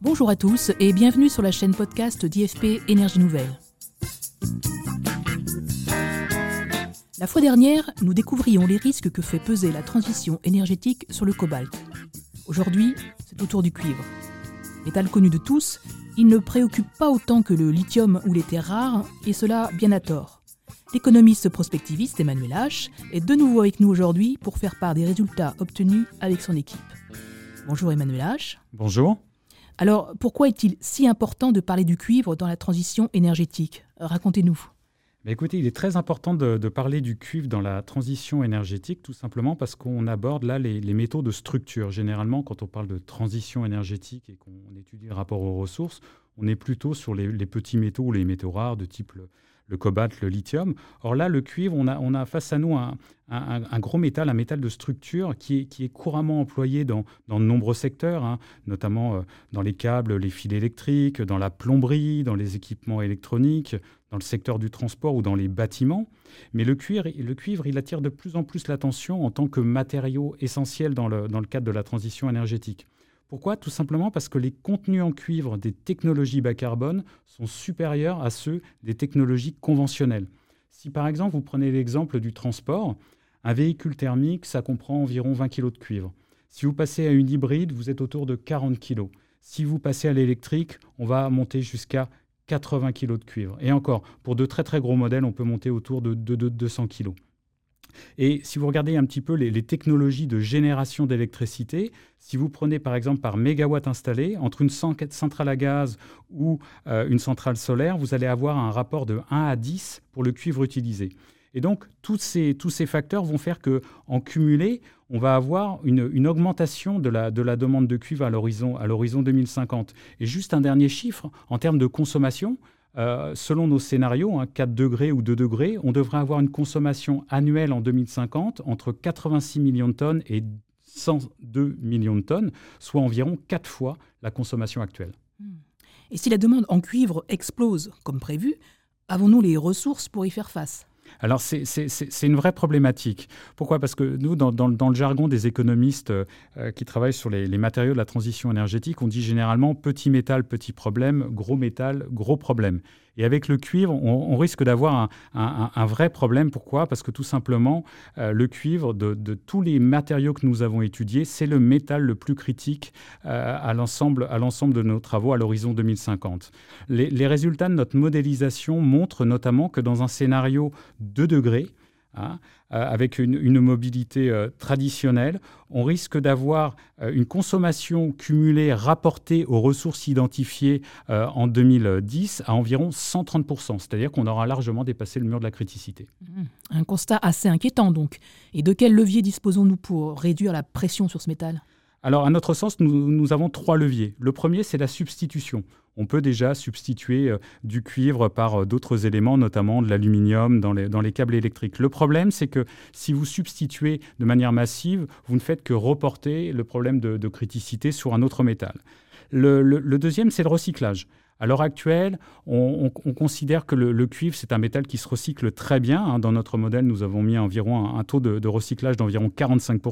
Bonjour à tous et bienvenue sur la chaîne podcast d'IFP Énergie Nouvelle. La fois dernière, nous découvrions les risques que fait peser la transition énergétique sur le cobalt. Aujourd'hui, c'est au tour du cuivre. Métal connu de tous, il ne préoccupe pas autant que le lithium ou les terres rares, et cela bien à tort. L'économiste prospectiviste Emmanuel H est de nouveau avec nous aujourd'hui pour faire part des résultats obtenus avec son équipe. Bonjour Emmanuel H. Bonjour. Alors, pourquoi est-il si important de parler du cuivre dans la transition énergétique? Racontez-nous. écoutez, il est très important de, parler du cuivre dans la transition énergétique, tout simplement parce qu'on aborde là les, métaux de structure. Généralement, quand on parle de transition énergétique et qu'on étudie le rapport aux ressources, on est plutôt sur les, petits métaux ou les métaux rares de type le cobalt, le lithium. Or là, le cuivre, on a, face à nous un, gros métal, un métal de structure qui est, couramment employé dans, de nombreux secteurs, hein, notamment euh, dans les câbles, les fils électriques, dans la plomberie, dans les équipements électroniques, dans le secteur du transport ou dans les bâtiments. Mais le cuivre, le cuivre il attire de plus en plus l'attention en tant que matériau essentiel dans le cadre de la transition énergétique. Pourquoi? Tout simplement parce que les contenus en cuivre des technologies bas carbone sont supérieurs à ceux des technologies conventionnelles. Si par exemple vous prenez l'exemple du transport, un véhicule thermique, ça comprend environ 20 kg de cuivre. Si vous passez à une hybride, vous êtes autour de 40 kg. Si vous passez à l'électrique, on va monter jusqu'à 80 kg de cuivre. Et encore, pour de très très gros modèles, on peut monter autour de, 200 kg. Et si vous regardez un petit peu les, technologies de génération d'électricité, si vous prenez par exemple par mégawatt installé, entre une centrale à gaz ou euh, une centrale solaire, vous allez avoir un rapport de 1 à 10 pour le cuivre utilisé. Et donc, tous ces, tous ces facteurs vont faire qu'en cumulé, on va avoir une, augmentation de la, de la, demande de cuivre à l'horizon 2050. Et juste un dernier chiffre, en termes de consommation, euh, selon nos scénarios, 4 hein, degrés ou 2 degrés, on devrait avoir une consommation annuelle en 2050 entre 86 millions de tonnes et 102 millions de tonnes, soit environ 4 fois la consommation actuelle. Et si la demande en cuivre explose comme prévu, avons-nous les ressources pour y faire face? Alors c'est une vraie problématique. Pourquoi? Parce que nous, dans, le jargon des économistes euh, qui travaillent sur les, matériaux de la transition énergétique, on dit généralement petit métal, petit problème, gros métal, gros problème. Et avec le cuivre, on, risque d'avoir un, vrai problème. Pourquoi? Parce que tout simplement, euh, le cuivre, de, tous les matériaux que nous avons étudiés, c'est le métal le plus critique euh, à l'ensemble de nos travaux à l'horizon 2050. Les, les résultats de notre modélisation montrent notamment que dans un scénario 2 degrés, Hein, euh, avec une, mobilité euh, traditionnelle, on risque d'avoir euh, une consommation cumulée rapportée aux ressources identifiées en 2010 à environ 130%, c'est-à-dire qu'on aura largement dépassé le mur de la criticité. Mmh. Un constat assez inquiétant donc. Et de quel levier disposons-nous pour réduire la pression sur ce métal? Alors, à notre sens, nous, avons trois leviers. Le premier, c'est la substitution. On peut déjà substituer euh, du cuivre par euh, d'autres éléments, notamment de l'aluminium dans les, câbles électriques. Le problème, c'est que si vous substituez de manière massive, vous ne faites que reporter le problème de, criticité sur un autre métal. Le, deuxième, c'est le recyclage. À l'heure actuelle, on, considère que le, cuivre, c'est un métal qui se recycle très bien. Hein. Dans notre modèle, nous avons mis environ un, taux de, de recyclage d'environ 45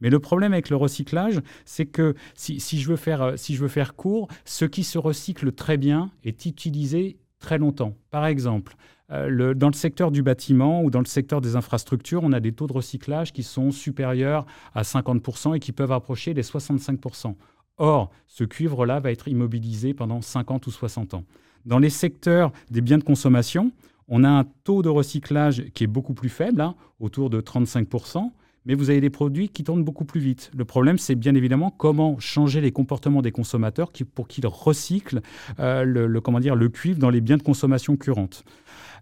mais le problème avec le recyclage, c'est que si, je veux faire, euh, si je veux faire court, ce qui se recycle très bien est utilisé très longtemps. Par exemple, euh, dans le secteur du bâtiment ou dans le secteur des infrastructures, on a des taux de recyclage qui sont supérieurs à 50% et qui peuvent approcher les 65%. Or, ce cuivre-là va être immobilisé pendant 50 ou 60 ans. Dans les secteurs des biens de consommation, on a un taux de recyclage qui est beaucoup plus faible, hein, autour de 35%, mais vous avez des produits qui tournent beaucoup plus vite. Le problème, c'est bien évidemment comment changer les comportements des consommateurs pour qu'ils recyclent euh, le, comment dire, le cuivre dans les biens de consommation courantes.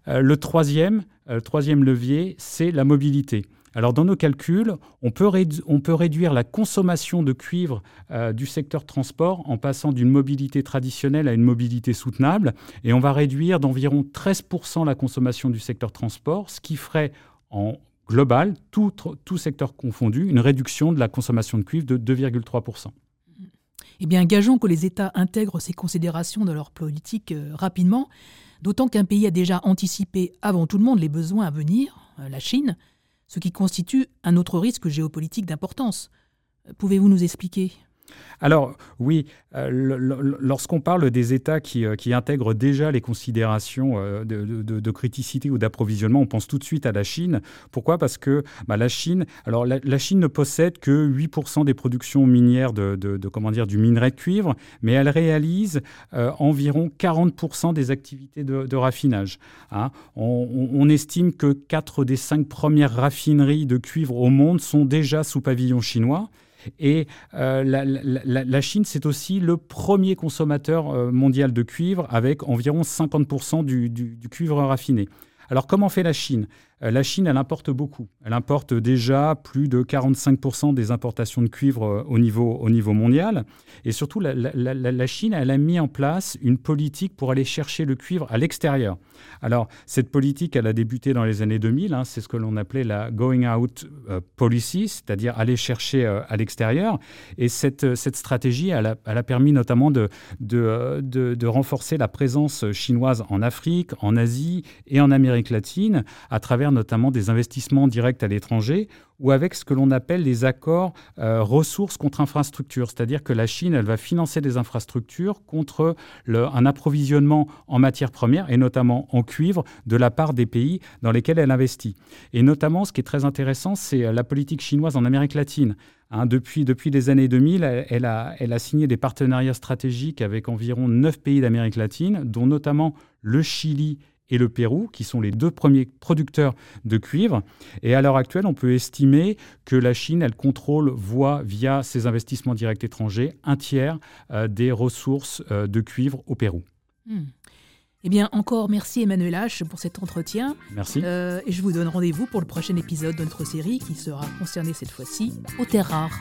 Euh, le, troisième, euh, troisième levier, c'est la mobilité. Alors dans nos calculs, on peut, on peut réduire la consommation de cuivre du secteur transport en passant d'une mobilité traditionnelle à une mobilité soutenable, et on va réduire d'environ 13% la consommation du secteur transport, ce qui ferait en global, tout, secteur confondu, une réduction de la consommation de cuivre de 2,3%. Eh bien, gageons que les États intègrent ces considérations dans leur politique euh, rapidement. D'autant qu'un pays a déjà anticipé avant tout le monde les besoins à venir, euh, la Chine, ce qui constitue un autre risque géopolitique d'importance. Pouvez-vous nous expliquer? Alors oui, euh, lorsqu'on parle des États qui, euh, intègrent déjà les considérations euh, de, criticité ou d'approvisionnement, on pense tout de suite à la Chine. Pourquoi? Parce que bah, la Chine, alors la, Chine ne possède que 8% des productions minières de, comment dire du minerai de cuivre, mais elle réalise environ 40% des activités de, raffinage. Hein. On, on, estime que 4 des 5 premières raffineries de cuivre au monde sont déjà sous pavillon chinois. Et euh, la, Chine, c'est aussi le premier consommateur euh, mondial de cuivre, avec environ 50% du, cuivre raffiné. Alors comment fait la Chine? La Chine, elle importe beaucoup. Elle importe déjà plus de 45% des importations de cuivre au niveau, au niveau mondial. Et surtout, la, Chine, elle a mis en place une politique pour aller chercher le cuivre à l'extérieur. Alors, cette politique, elle a débuté dans les années 2000. Hein, c'est ce que l'on appelait la going out euh, policy, c'est-à-dire aller chercher euh, à l'extérieur. Et cette, euh, stratégie, elle a, permis notamment de, de, de, renforcer la présence chinoise en Afrique, en Asie et en Amérique latine, à travers notamment des investissements directs à l'étranger ou avec ce que l'on appelle les accords ressources contre infrastructures, c'est-à-dire que la Chine, elle va financer des infrastructures contre un approvisionnement en matières premières et notamment en cuivre de la part des pays dans lesquels elle investit. Et notamment, ce qui est très intéressant, c'est euh, la politique chinoise en Amérique latine. Hein, depuis, depuis les années 2000, elle, a, elle a signé des partenariats stratégiques avec environ neuf pays d'Amérique latine, dont notamment le Chili et le Pérou, qui sont les deux premiers producteurs de cuivre. Et à l'heure actuelle, on peut estimer que la Chine, elle contrôle, voit via ses investissements directs étrangers, un tiers euh, des ressources euh, de cuivre au Pérou. Hmm. Eh bien, encore merci Emmanuel H pour cet entretien. Merci. Euh, et je vous donne rendez-vous pour le prochain épisode de notre série qui sera concerné cette fois-ci aux terres rares.